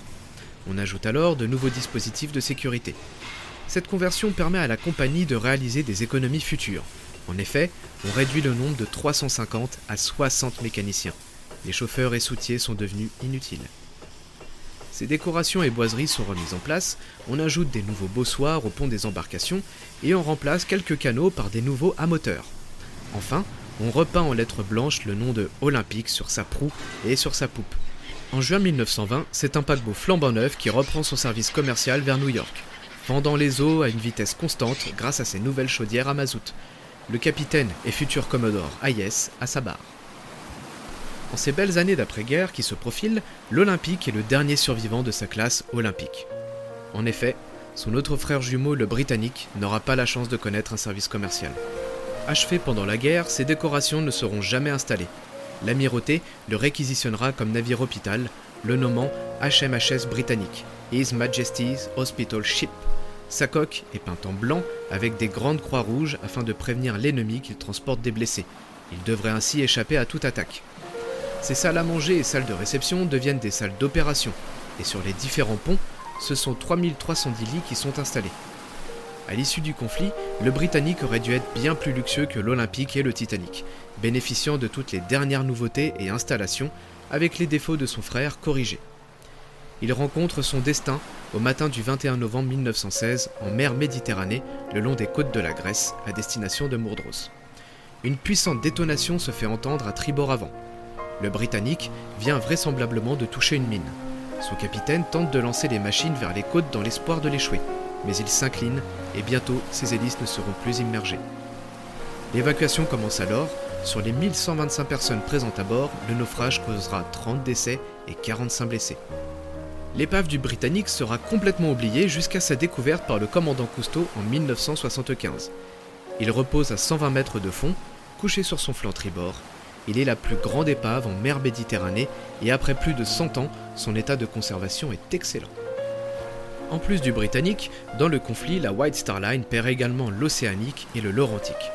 On ajoute alors de nouveaux dispositifs de sécurité. Cette conversion permet à la compagnie de réaliser des économies futures. En effet, on réduit le nombre de 350 à 60 mécaniciens. Les chauffeurs et soutiers sont devenus inutiles. Ces décorations et boiseries sont remises en place, on ajoute des nouveaux bossoirs au pont des embarcations et on remplace quelques canaux par des nouveaux à moteur. Enfin, on repeint en lettres blanches le nom de Olympique sur sa proue et sur sa poupe. En juin 1920, c'est un paquebot flambant neuf qui reprend son service commercial vers New York, vendant les eaux à une vitesse constante grâce à ses nouvelles chaudières à mazout. Le capitaine et futur commodore Hayes à sa barre. En ces belles années d'après-guerre qui se profilent, l'Olympique est le dernier survivant de sa classe olympique. En effet, son autre frère jumeau, le Britannique, n'aura pas la chance de connaître un service commercial. Achevé pendant la guerre, ces décorations ne seront jamais installées. L'amirauté le réquisitionnera comme navire hôpital, le nommant HMHS Britannique, His Majesty's Hospital Ship. Sa coque est peinte en blanc avec des grandes croix rouges afin de prévenir l'ennemi qu'il transporte des blessés. Il devrait ainsi échapper à toute attaque. Ces salles à manger et salles de réception deviennent des salles d'opération, et sur les différents ponts, ce sont 3310 lits qui sont installés. À l'issue du conflit, le Britannique aurait dû être bien plus luxueux que l'Olympique et le Titanic, bénéficiant de toutes les dernières nouveautés et installations, avec les défauts de son frère corrigés. Il rencontre son destin au matin du 21 novembre 1916 en mer Méditerranée, le long des côtes de la Grèce, à destination de Mourdros. Une puissante détonation se fait entendre à tribord avant. Le Britannique vient vraisemblablement de toucher une mine. Son capitaine tente de lancer les machines vers les côtes dans l'espoir de l'échouer, mais il s'incline et bientôt ses hélices ne seront plus immergées. L'évacuation commence alors. Sur les 1125 personnes présentes à bord, le naufrage causera 30 décès et 45 blessés. L'épave du Britannique sera complètement oubliée jusqu'à sa découverte par le commandant Cousteau en 1975. Il repose à 120 mètres de fond, couché sur son flanc tribord, il est la plus grande épave en mer Méditerranée et après plus de 100 ans, son état de conservation est excellent. En plus du britannique, dans le conflit, la White Star Line perd également l'Océanique et le Laurentique.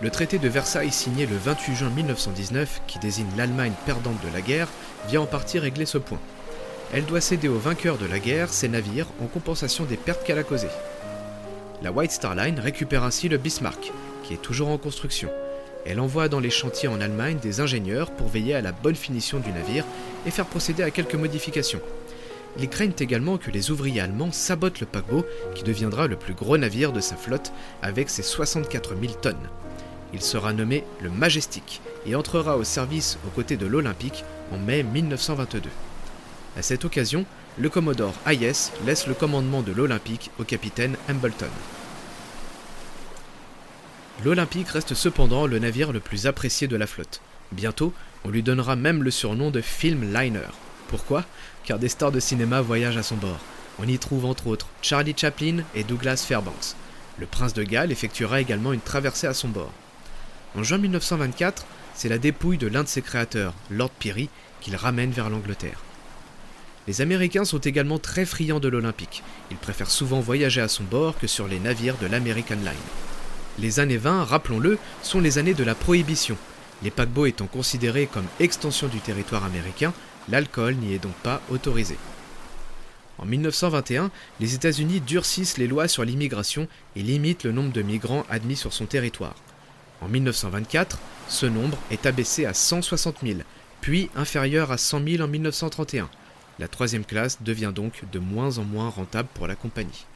Le traité de Versailles signé le 28 juin 1919, qui désigne l'Allemagne perdante de la guerre, vient en partie régler ce point. Elle doit céder aux vainqueurs de la guerre ses navires en compensation des pertes qu'elle a causées. La White Star Line récupère ainsi le Bismarck, qui est toujours en construction, elle envoie dans les chantiers en Allemagne des ingénieurs pour veiller à la bonne finition du navire et faire procéder à quelques modifications. Ils craignent également que les ouvriers allemands sabotent le paquebot qui deviendra le plus gros navire de sa flotte avec ses 64 000 tonnes. Il sera nommé le Majestic et entrera au service aux côtés de l'Olympique en mai 1922. À cette occasion, le Commodore IS laisse le commandement de l'Olympique au capitaine Hambleton. L'Olympique reste cependant le navire le plus apprécié de la flotte. Bientôt, on lui donnera même le surnom de Film Liner. Pourquoi Car des stars de cinéma voyagent à son bord. On y trouve entre autres Charlie Chaplin et Douglas Fairbanks. Le prince de Galles effectuera également une traversée à son bord. En juin 1924, c'est la dépouille de l'un de ses créateurs, Lord Peary, qu'il ramène vers l'Angleterre. Les Américains sont également très friands de l'Olympique. Ils préfèrent souvent voyager à son bord que sur les navires de l'American Line. Les années 20, rappelons-le, sont les années de la prohibition. Les paquebots étant considérés comme extension du territoire américain, l'alcool n'y est donc pas autorisé. En 1921, les États-Unis durcissent les lois sur l'immigration et limitent le nombre de migrants admis sur son territoire. En 1924, ce nombre est abaissé à 160 000, puis inférieur à 100 000 en 1931. La troisième classe devient donc de moins en moins rentable pour la compagnie.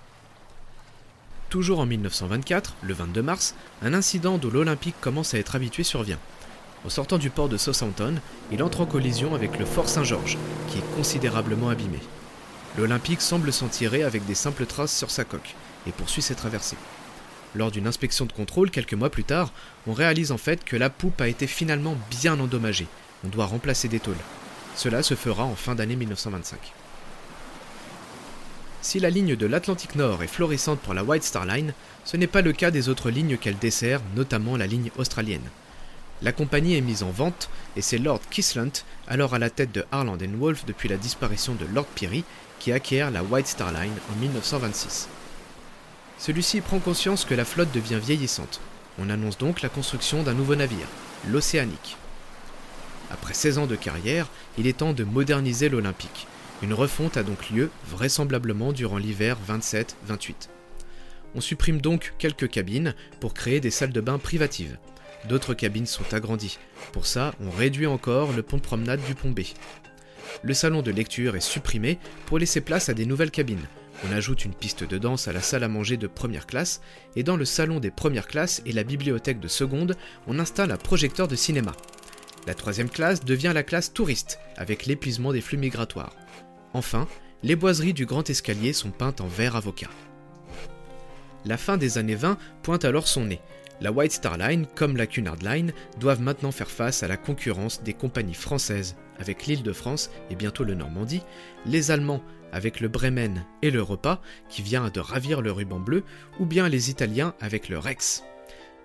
Toujours en 1924, le 22 mars, un incident dont l'Olympique commence à être habitué survient. Au sortant du port de Southampton, il entre en collision avec le Fort Saint-Georges, qui est considérablement abîmé. L'Olympique semble s'en tirer avec des simples traces sur sa coque et poursuit ses traversées. Lors d'une inspection de contrôle quelques mois plus tard, on réalise en fait que la poupe a été finalement bien endommagée. On doit remplacer des tôles. Cela se fera en fin d'année 1925. Si la ligne de l'Atlantique Nord est florissante pour la White Star Line, ce n'est pas le cas des autres lignes qu'elle dessert, notamment la ligne australienne. La compagnie est mise en vente et c'est Lord Kislant, alors à la tête de Harland Wolff depuis la disparition de Lord Peary, qui acquiert la White Star Line en 1926. Celui-ci prend conscience que la flotte devient vieillissante. On annonce donc la construction d'un nouveau navire, l'Océanique. Après 16 ans de carrière, il est temps de moderniser l'Olympique. Une refonte a donc lieu, vraisemblablement durant l'hiver 27-28. On supprime donc quelques cabines pour créer des salles de bain privatives. D'autres cabines sont agrandies. Pour ça, on réduit encore le pont de promenade du pont B le salon de lecture est supprimé pour laisser place à des nouvelles cabines. On ajoute une piste de danse à la salle à manger de première classe, et dans le salon des premières classes et la bibliothèque de seconde, on installe un projecteur de cinéma. La troisième classe devient la classe touriste, avec l'épuisement des flux migratoires. Enfin, les boiseries du grand escalier sont peintes en vert avocat. La fin des années 20 pointe alors son nez. La White Star Line, comme la Cunard Line, doivent maintenant faire face à la concurrence des compagnies françaises avec l'île de France et bientôt le Normandie, les Allemands avec le Bremen et le Repas qui vient de ravir le ruban bleu, ou bien les Italiens avec le Rex.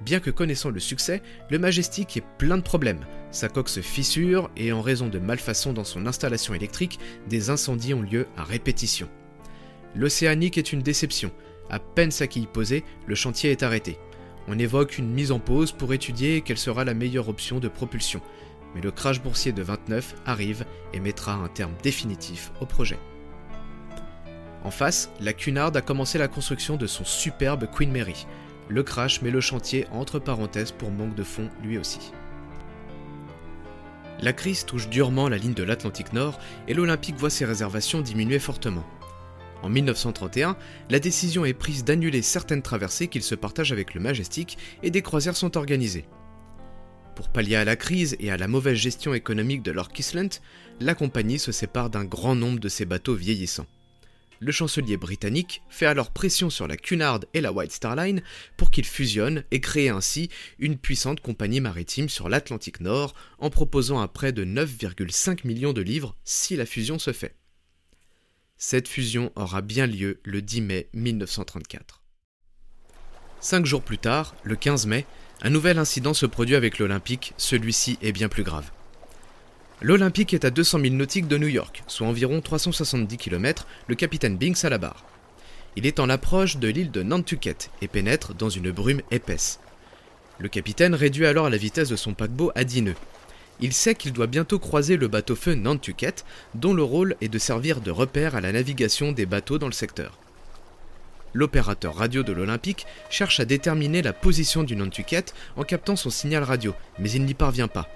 Bien que connaissant le succès, le Majestic est plein de problèmes. Sa coque se fissure et en raison de malfaçons dans son installation électrique, des incendies ont lieu à répétition. L'Océanique est une déception. À peine sa quille posée, le chantier est arrêté. On évoque une mise en pause pour étudier quelle sera la meilleure option de propulsion mais le crash boursier de 29 arrive et mettra un terme définitif au projet. En face, la Cunard a commencé la construction de son superbe Queen Mary. Le crash met le chantier entre parenthèses pour manque de fonds lui aussi. La crise touche durement la ligne de l'Atlantique Nord et l'Olympique voit ses réservations diminuer fortement. En 1931, la décision est prise d'annuler certaines traversées qu'il se partage avec le Majestic et des croisières sont organisées. Pour pallier à la crise et à la mauvaise gestion économique de Lord Kislant, la compagnie se sépare d'un grand nombre de ses bateaux vieillissants. Le chancelier britannique fait alors pression sur la Cunard et la White Star Line pour qu'ils fusionnent et créent ainsi une puissante compagnie maritime sur l'Atlantique Nord en proposant un prêt de 9,5 millions de livres si la fusion se fait. Cette fusion aura bien lieu le 10 mai 1934. Cinq jours plus tard, le 15 mai, un nouvel incident se produit avec l'Olympique, celui-ci est bien plus grave. L'Olympique est à 200 000 nautiques de New York, soit environ 370 km, le capitaine Binks à la barre. Il est en approche de l'île de Nantucket et pénètre dans une brume épaisse. Le capitaine réduit alors la vitesse de son paquebot à 10 nœuds. Il sait qu'il doit bientôt croiser le bateau-feu Nantucket, dont le rôle est de servir de repère à la navigation des bateaux dans le secteur l'opérateur radio de l'Olympique cherche à déterminer la position du Nantucket en captant son signal radio, mais il n'y parvient pas.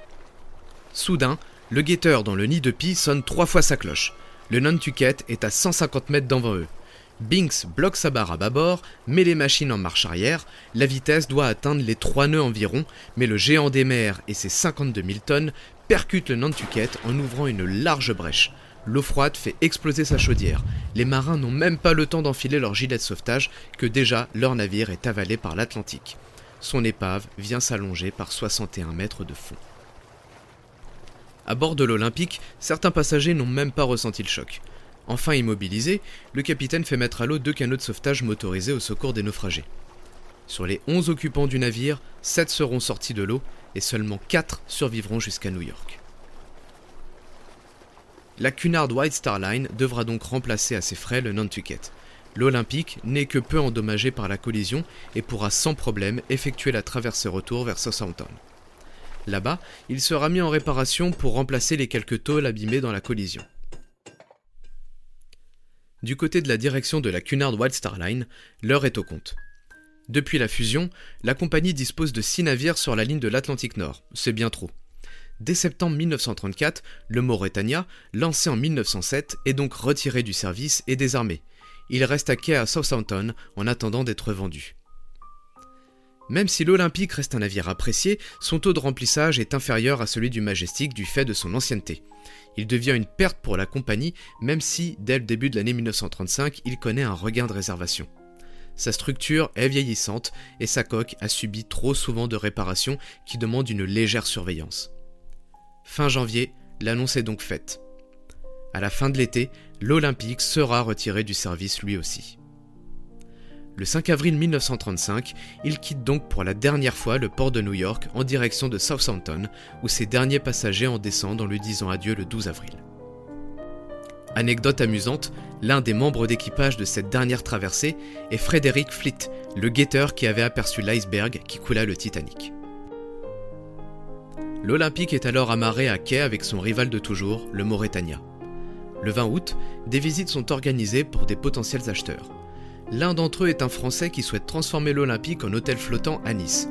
Soudain, le guetteur dans le nid de pie sonne trois fois sa cloche. Le Nantucket est à 150 mètres devant eux. Binks bloque sa barre à bâbord, met les machines en marche arrière, la vitesse doit atteindre les 3 nœuds environ, mais le géant des mers et ses 52 000 tonnes percutent le Nantucket en ouvrant une large brèche. L'eau froide fait exploser sa chaudière. Les marins n'ont même pas le temps d'enfiler leur gilet de sauvetage que déjà leur navire est avalé par l'Atlantique. Son épave vient s'allonger par 61 mètres de fond. À bord de l'Olympique, certains passagers n'ont même pas ressenti le choc. Enfin immobilisé, le capitaine fait mettre à l'eau deux canots de sauvetage motorisés au secours des naufragés. Sur les 11 occupants du navire, 7 seront sortis de l'eau et seulement 4 survivront jusqu'à New York. La Cunard White Star Line devra donc remplacer à ses frais le Nantucket. L'Olympique n'est que peu endommagé par la collision et pourra sans problème effectuer la traversée retour vers Southampton. Là-bas, il sera mis en réparation pour remplacer les quelques tôles abîmées dans la collision. Du côté de la direction de la Cunard White Star Line, l'heure est au compte. Depuis la fusion, la compagnie dispose de 6 navires sur la ligne de l'Atlantique Nord, c'est bien trop. Dès septembre 1934, le Mauretania, lancé en 1907, est donc retiré du service et désarmé. Il reste à quai à Southampton en attendant d'être vendu. Même si l'Olympique reste un navire apprécié, son taux de remplissage est inférieur à celui du Majestic du fait de son ancienneté. Il devient une perte pour la compagnie, même si, dès le début de l'année 1935, il connaît un regain de réservation. Sa structure est vieillissante et sa coque a subi trop souvent de réparations qui demandent une légère surveillance. Fin janvier, l'annonce est donc faite. À la fin de l'été, l'Olympique sera retiré du service lui aussi. Le 5 avril 1935, il quitte donc pour la dernière fois le port de New York en direction de Southampton, où ses derniers passagers en descendent en lui disant adieu le 12 avril. Anecdote amusante, l'un des membres d'équipage de cette dernière traversée est Frédéric Fleet, le guetteur qui avait aperçu l'iceberg qui coula le Titanic. L'Olympique est alors amarré à quai avec son rival de toujours, le Mauretania. Le 20 août, des visites sont organisées pour des potentiels acheteurs. L'un d'entre eux est un Français qui souhaite transformer l'Olympique en hôtel flottant à Nice.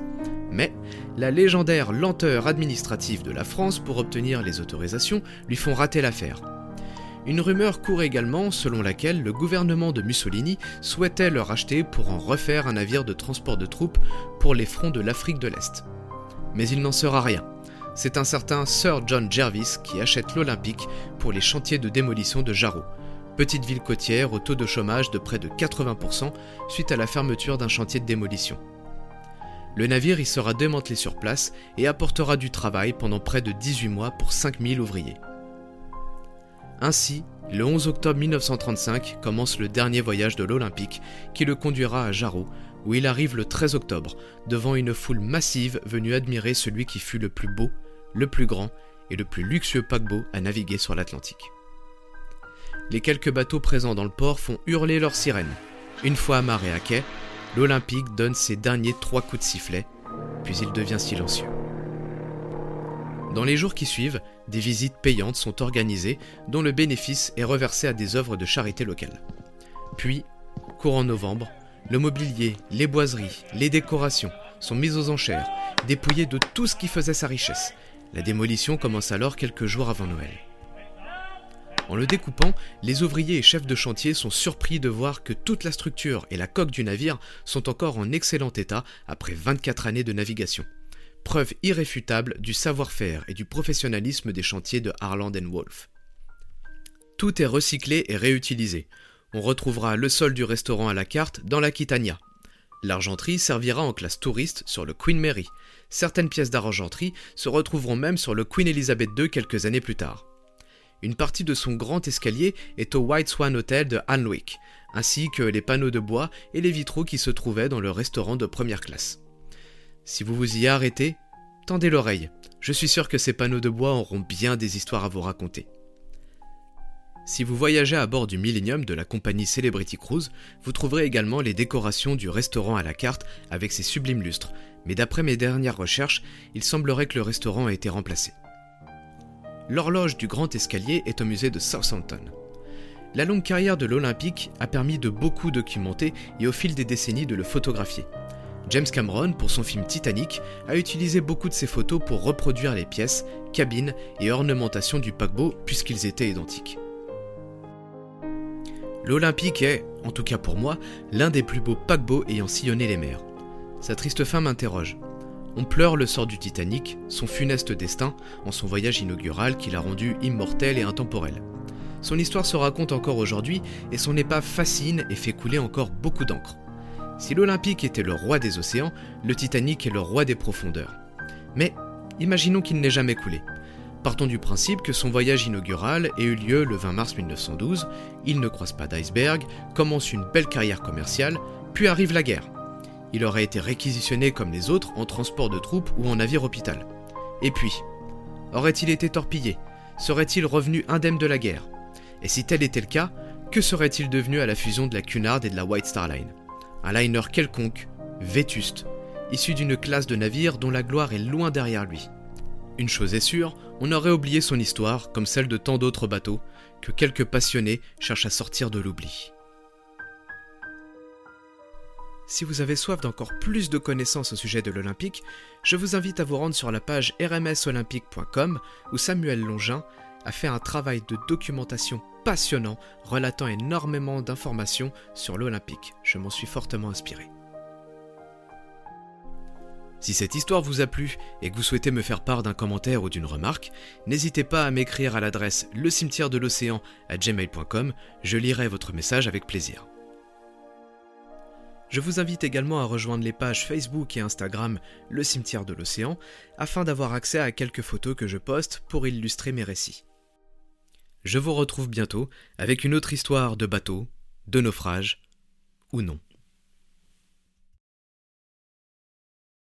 Mais la légendaire lenteur administrative de la France pour obtenir les autorisations lui font rater l'affaire. Une rumeur court également selon laquelle le gouvernement de Mussolini souhaitait le racheter pour en refaire un navire de transport de troupes pour les fronts de l'Afrique de l'Est. Mais il n'en sera rien. C'est un certain Sir John Jervis qui achète l'Olympique pour les chantiers de démolition de Jarrow, petite ville côtière au taux de chômage de près de 80% suite à la fermeture d'un chantier de démolition. Le navire y sera démantelé sur place et apportera du travail pendant près de 18 mois pour 5000 ouvriers. Ainsi, le 11 octobre 1935 commence le dernier voyage de l'Olympique qui le conduira à Jarrow, où il arrive le 13 octobre, devant une foule massive venue admirer celui qui fut le plus beau, le plus grand et le plus luxueux paquebot à naviguer sur l'Atlantique. Les quelques bateaux présents dans le port font hurler leurs sirènes. Une fois amarré à quai, l'Olympique donne ses derniers trois coups de sifflet, puis il devient silencieux. Dans les jours qui suivent, des visites payantes sont organisées dont le bénéfice est reversé à des œuvres de charité locales. Puis, courant novembre, le mobilier, les boiseries, les décorations sont mis aux enchères, dépouillés de tout ce qui faisait sa richesse. La démolition commence alors quelques jours avant Noël. En le découpant, les ouvriers et chefs de chantier sont surpris de voir que toute la structure et la coque du navire sont encore en excellent état après 24 années de navigation preuve irréfutable du savoir-faire et du professionnalisme des chantiers de Harland Wolff. Tout est recyclé et réutilisé. On retrouvera le sol du restaurant à la carte dans l'Aquitania. L'argenterie servira en classe touriste sur le Queen Mary. Certaines pièces d'argenterie se retrouveront même sur le Queen Elizabeth II quelques années plus tard. Une partie de son grand escalier est au White Swan Hotel de Hanwick, ainsi que les panneaux de bois et les vitraux qui se trouvaient dans le restaurant de première classe. Si vous vous y arrêtez, tendez l'oreille. Je suis sûr que ces panneaux de bois auront bien des histoires à vous raconter. Si vous voyagez à bord du Millennium de la compagnie Celebrity Cruise, vous trouverez également les décorations du restaurant à la carte avec ses sublimes lustres, mais d'après mes dernières recherches, il semblerait que le restaurant a été remplacé. L'horloge du Grand Escalier est au musée de Southampton. La longue carrière de l'Olympique a permis de beaucoup documenter et au fil des décennies de le photographier. James Cameron, pour son film Titanic, a utilisé beaucoup de ses photos pour reproduire les pièces, cabines et ornementations du paquebot puisqu'ils étaient identiques. L'Olympique est, en tout cas pour moi, l'un des plus beaux paquebots ayant sillonné les mers. Sa triste fin m'interroge. On pleure le sort du Titanic, son funeste destin, en son voyage inaugural qui l'a rendu immortel et intemporel. Son histoire se raconte encore aujourd'hui et son épave fascine et fait couler encore beaucoup d'encre. Si l'Olympique était le roi des océans, le Titanic est le roi des profondeurs. Mais imaginons qu'il n'ait jamais coulé. Partons du principe que son voyage inaugural ait eu lieu le 20 mars 1912, il ne croise pas d'iceberg, commence une belle carrière commerciale, puis arrive la guerre. Il aurait été réquisitionné comme les autres en transport de troupes ou en navire hôpital. Et puis, aurait-il été torpillé? Serait-il revenu indemne de la guerre? Et si tel était le cas, que serait-il devenu à la fusion de la Cunard et de la White Star Line? Un liner quelconque, vétuste, issu d'une classe de navires dont la gloire est loin derrière lui. Une chose est sûre, on aurait oublié son histoire, comme celle de tant d'autres bateaux, que quelques passionnés cherchent à sortir de l'oubli. Si vous avez soif d'encore plus de connaissances au sujet de l'Olympique, je vous invite à vous rendre sur la page rmsolympique.com où Samuel Longin a fait un travail de documentation passionnant relatant énormément d'informations sur l'Olympique. Je m'en suis fortement inspiré. Si cette histoire vous a plu et que vous souhaitez me faire part d'un commentaire ou d'une remarque, n'hésitez pas à m'écrire à l'adresse le cimetière de l'océan à gmail.com, je lirai votre message avec plaisir. Je vous invite également à rejoindre les pages Facebook et Instagram Le cimetière de l'océan afin d'avoir accès à quelques photos que je poste pour illustrer mes récits. Je vous retrouve bientôt avec une autre histoire de bateau, de naufrage ou non.